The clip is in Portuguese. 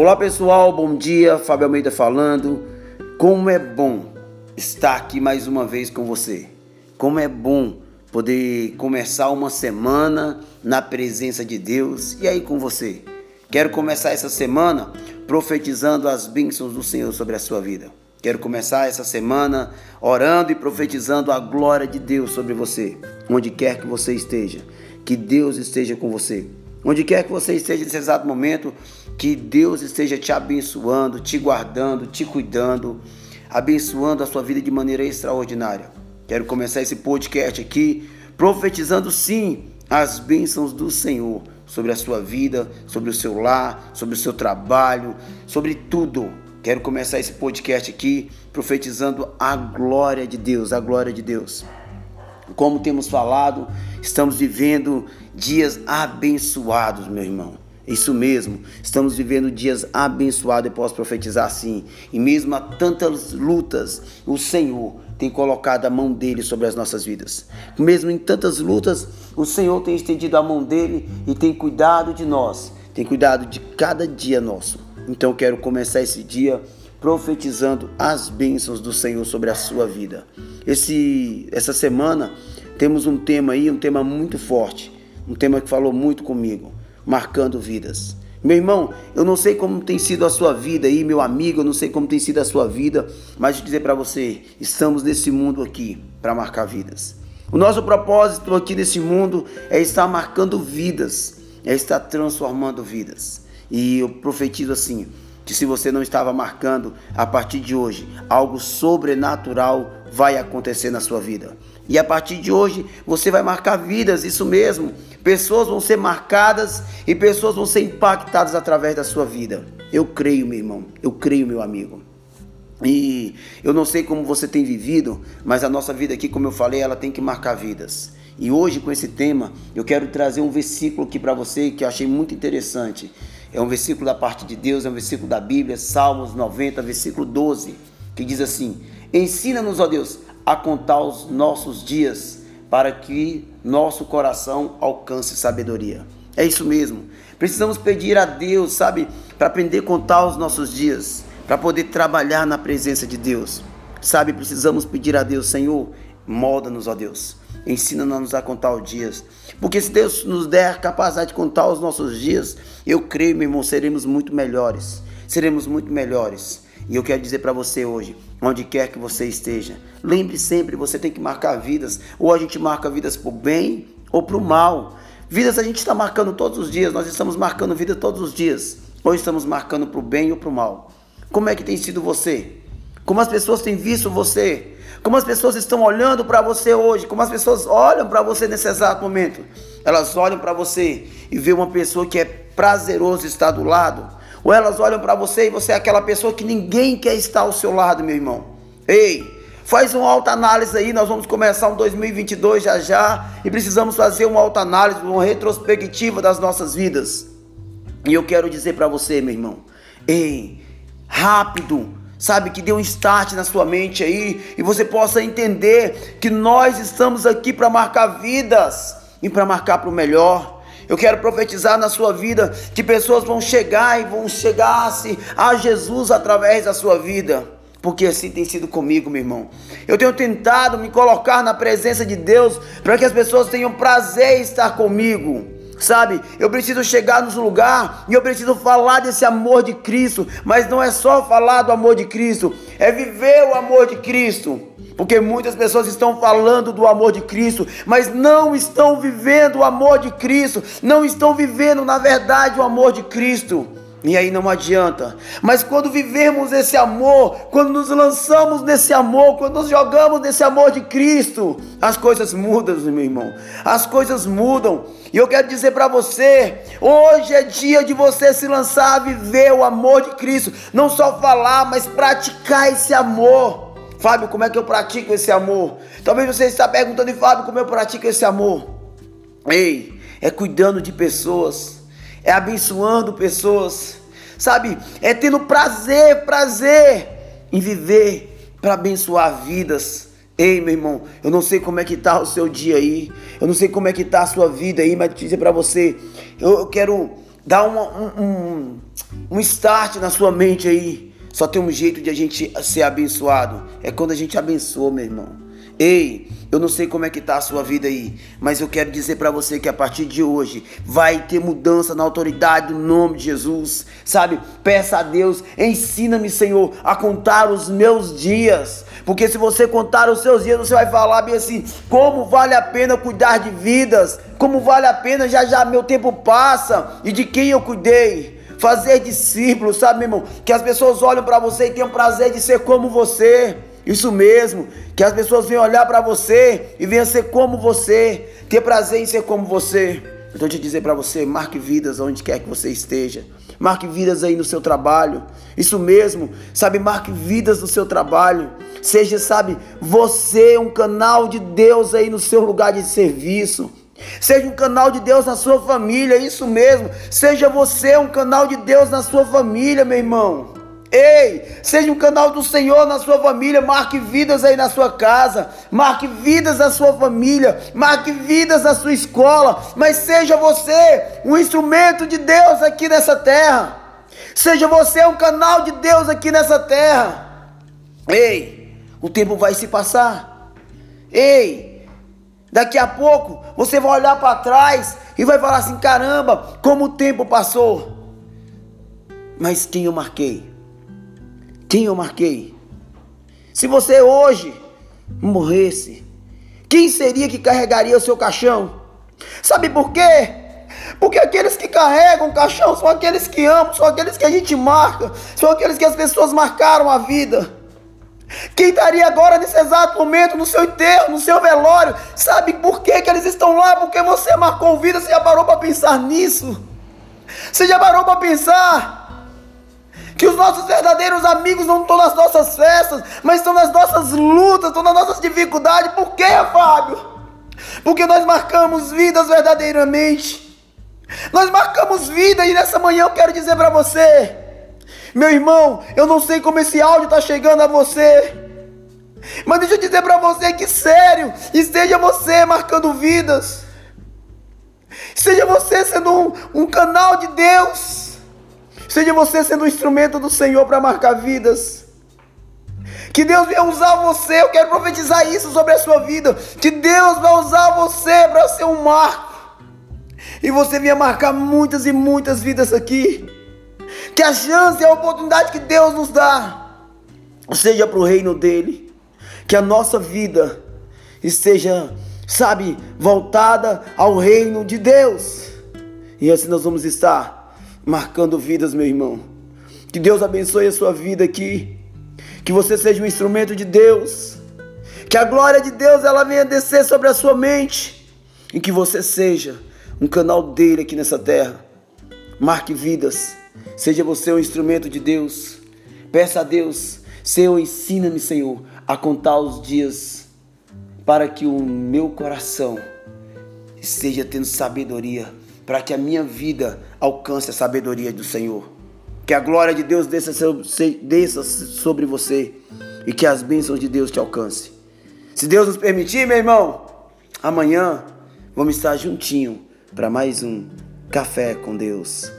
Olá pessoal, bom dia. Fábio Almeida falando. Como é bom estar aqui mais uma vez com você. Como é bom poder começar uma semana na presença de Deus e aí com você. Quero começar essa semana profetizando as bênçãos do Senhor sobre a sua vida. Quero começar essa semana orando e profetizando a glória de Deus sobre você, onde quer que você esteja. Que Deus esteja com você. Onde quer que você esteja nesse exato momento, que Deus esteja te abençoando, te guardando, te cuidando, abençoando a sua vida de maneira extraordinária. Quero começar esse podcast aqui profetizando sim as bênçãos do Senhor sobre a sua vida, sobre o seu lar, sobre o seu trabalho, sobre tudo. Quero começar esse podcast aqui profetizando a glória de Deus, a glória de Deus. Como temos falado, estamos vivendo dias abençoados, meu irmão. Isso mesmo, estamos vivendo dias abençoados e posso profetizar assim. E mesmo a tantas lutas, o Senhor tem colocado a mão dele sobre as nossas vidas. Mesmo em tantas lutas, o Senhor tem estendido a mão dele e tem cuidado de nós, tem cuidado de cada dia nosso. Então quero começar esse dia profetizando as bênçãos do Senhor sobre a sua vida. Esse, essa semana temos um tema aí, um tema muito forte, um tema que falou muito comigo, marcando vidas. Meu irmão, eu não sei como tem sido a sua vida aí, meu amigo, eu não sei como tem sido a sua vida, mas de dizer para você, estamos nesse mundo aqui para marcar vidas. O nosso propósito aqui nesse mundo é estar marcando vidas, é estar transformando vidas. E eu profetizo assim: que se você não estava marcando, a partir de hoje, algo sobrenatural vai acontecer na sua vida. E a partir de hoje, você vai marcar vidas, isso mesmo. Pessoas vão ser marcadas e pessoas vão ser impactadas através da sua vida. Eu creio, meu irmão, eu creio, meu amigo. E eu não sei como você tem vivido, mas a nossa vida aqui, como eu falei, ela tem que marcar vidas. E hoje, com esse tema, eu quero trazer um versículo aqui para você que eu achei muito interessante. É um versículo da parte de Deus, é um versículo da Bíblia, Salmos 90, versículo 12, que diz assim: Ensina-nos, ó Deus, a contar os nossos dias, para que nosso coração alcance sabedoria. É isso mesmo. Precisamos pedir a Deus, sabe, para aprender a contar os nossos dias, para poder trabalhar na presença de Deus. Sabe, precisamos pedir a Deus, Senhor, molda-nos, ó Deus. Ensina-nos a contar os dias. Porque se Deus nos der a capacidade de contar os nossos dias, eu creio, meu irmão, seremos muito melhores. Seremos muito melhores. E eu quero dizer para você hoje, onde quer que você esteja, lembre sempre, você tem que marcar vidas. Ou a gente marca vidas para o bem ou para o mal. Vidas a gente está marcando todos os dias, nós estamos marcando vida todos os dias. Ou estamos marcando para o bem ou para o mal. Como é que tem sido você? Como as pessoas têm visto você? Como as pessoas estão olhando para você hoje? Como as pessoas olham para você nesse exato momento? Elas olham para você e vê uma pessoa que é prazeroso estar do lado ou elas olham para você e você é aquela pessoa que ninguém quer estar ao seu lado, meu irmão. Ei, faz uma autoanálise aí, nós vamos começar um 2022 já já e precisamos fazer uma autoanálise, uma retrospectiva das nossas vidas. E eu quero dizer para você, meu irmão, ei, rápido, sabe, que dê um start na sua mente aí e você possa entender que nós estamos aqui para marcar vidas e para marcar para o melhor. Eu quero profetizar na sua vida que pessoas vão chegar e vão chegar-se a Jesus através da sua vida. Porque assim tem sido comigo, meu irmão. Eu tenho tentado me colocar na presença de Deus para que as pessoas tenham prazer em estar comigo. Sabe, eu preciso chegar nos lugar e eu preciso falar desse amor de Cristo, mas não é só falar do amor de Cristo, é viver o amor de Cristo. Porque muitas pessoas estão falando do amor de Cristo, mas não estão vivendo o amor de Cristo, não estão vivendo na verdade o amor de Cristo. E aí não adianta. Mas quando vivemos esse amor, quando nos lançamos nesse amor, quando nos jogamos nesse amor de Cristo, as coisas mudam, meu irmão. As coisas mudam. E eu quero dizer para você, hoje é dia de você se lançar a viver o amor de Cristo, não só falar, mas praticar esse amor. Fábio, como é que eu pratico esse amor? Talvez você está perguntando, Fábio, como eu pratico esse amor? Ei, é cuidando de pessoas, é abençoando pessoas, sabe? É tendo prazer, prazer em viver para abençoar vidas. Ei, meu irmão, eu não sei como é que tá o seu dia aí, eu não sei como é que tá a sua vida aí, mas dizer para você, eu quero uma, um, um, um start na sua mente aí. Só tem um jeito de a gente ser abençoado. É quando a gente abençoa, meu irmão. Ei, eu não sei como é que tá a sua vida aí, mas eu quero dizer para você que a partir de hoje vai ter mudança na autoridade do nome de Jesus. Sabe? Peça a Deus, ensina-me, Senhor, a contar os meus dias. Porque se você contar os seus dias, você vai falar bem assim: como vale a pena cuidar de vidas? Como vale a pena já já meu tempo passa e de quem eu cuidei? Fazer discípulos, sabe, meu irmão? Que as pessoas olham para você e tenham prazer de ser como você. Isso mesmo, que as pessoas venham olhar para você e venham ser como você, ter prazer em ser como você. Eu estou te dizer para você, marque vidas onde quer que você esteja. Marque vidas aí no seu trabalho. Isso mesmo, sabe, marque vidas no seu trabalho. Seja, sabe, você um canal de Deus aí no seu lugar de serviço. Seja um canal de Deus na sua família, isso mesmo. Seja você um canal de Deus na sua família, meu irmão. Ei, seja um canal do Senhor na sua família, marque vidas aí na sua casa, marque vidas na sua família, marque vidas na sua escola, mas seja você um instrumento de Deus aqui nessa terra. Seja você um canal de Deus aqui nessa terra. Ei, o tempo vai se passar. Ei, daqui a pouco você vai olhar para trás e vai falar assim: caramba, como o tempo passou. Mas quem eu marquei? Quem eu marquei? Se você hoje morresse, quem seria que carregaria o seu caixão? Sabe por quê? Porque aqueles que carregam o caixão são aqueles que amam, são aqueles que a gente marca, são aqueles que as pessoas marcaram a vida. Quem estaria agora nesse exato momento no seu enterro, no seu velório, sabe por que, que eles estão lá? Porque você marcou vida, você já parou para pensar nisso? Você já parou para pensar que os nossos verdadeiros amigos não estão nas nossas festas, mas estão nas nossas lutas, estão nas nossas dificuldades. Por quê, Fábio? Porque nós marcamos vidas verdadeiramente. Nós marcamos vida e nessa manhã eu quero dizer para você, meu irmão, eu não sei como esse áudio está chegando a você. Mas deixa eu dizer para você que sério, esteja você marcando vidas. Seja você sendo um, um canal de Deus Seja você sendo um instrumento do Senhor para marcar vidas. Que Deus venha usar você. Eu quero profetizar isso sobre a sua vida. Que Deus vai usar você para ser um marco. E você venha marcar muitas e muitas vidas aqui. Que a chance e a oportunidade que Deus nos dá seja para o reino dele. Que a nossa vida esteja, sabe, voltada ao reino de Deus. E assim nós vamos estar marcando vidas, meu irmão. Que Deus abençoe a sua vida aqui. Que você seja um instrumento de Deus. Que a glória de Deus ela venha descer sobre a sua mente. E que você seja um canal dele aqui nessa terra. Marque vidas. Seja você um instrumento de Deus. Peça a Deus, Senhor, ensina-me, Senhor, a contar os dias para que o meu coração esteja tendo sabedoria para que a minha vida alcance a sabedoria do Senhor. Que a glória de Deus desça, sobre você e que as bênçãos de Deus te alcance. Se Deus nos permitir, meu irmão, amanhã vamos estar juntinho para mais um café com Deus.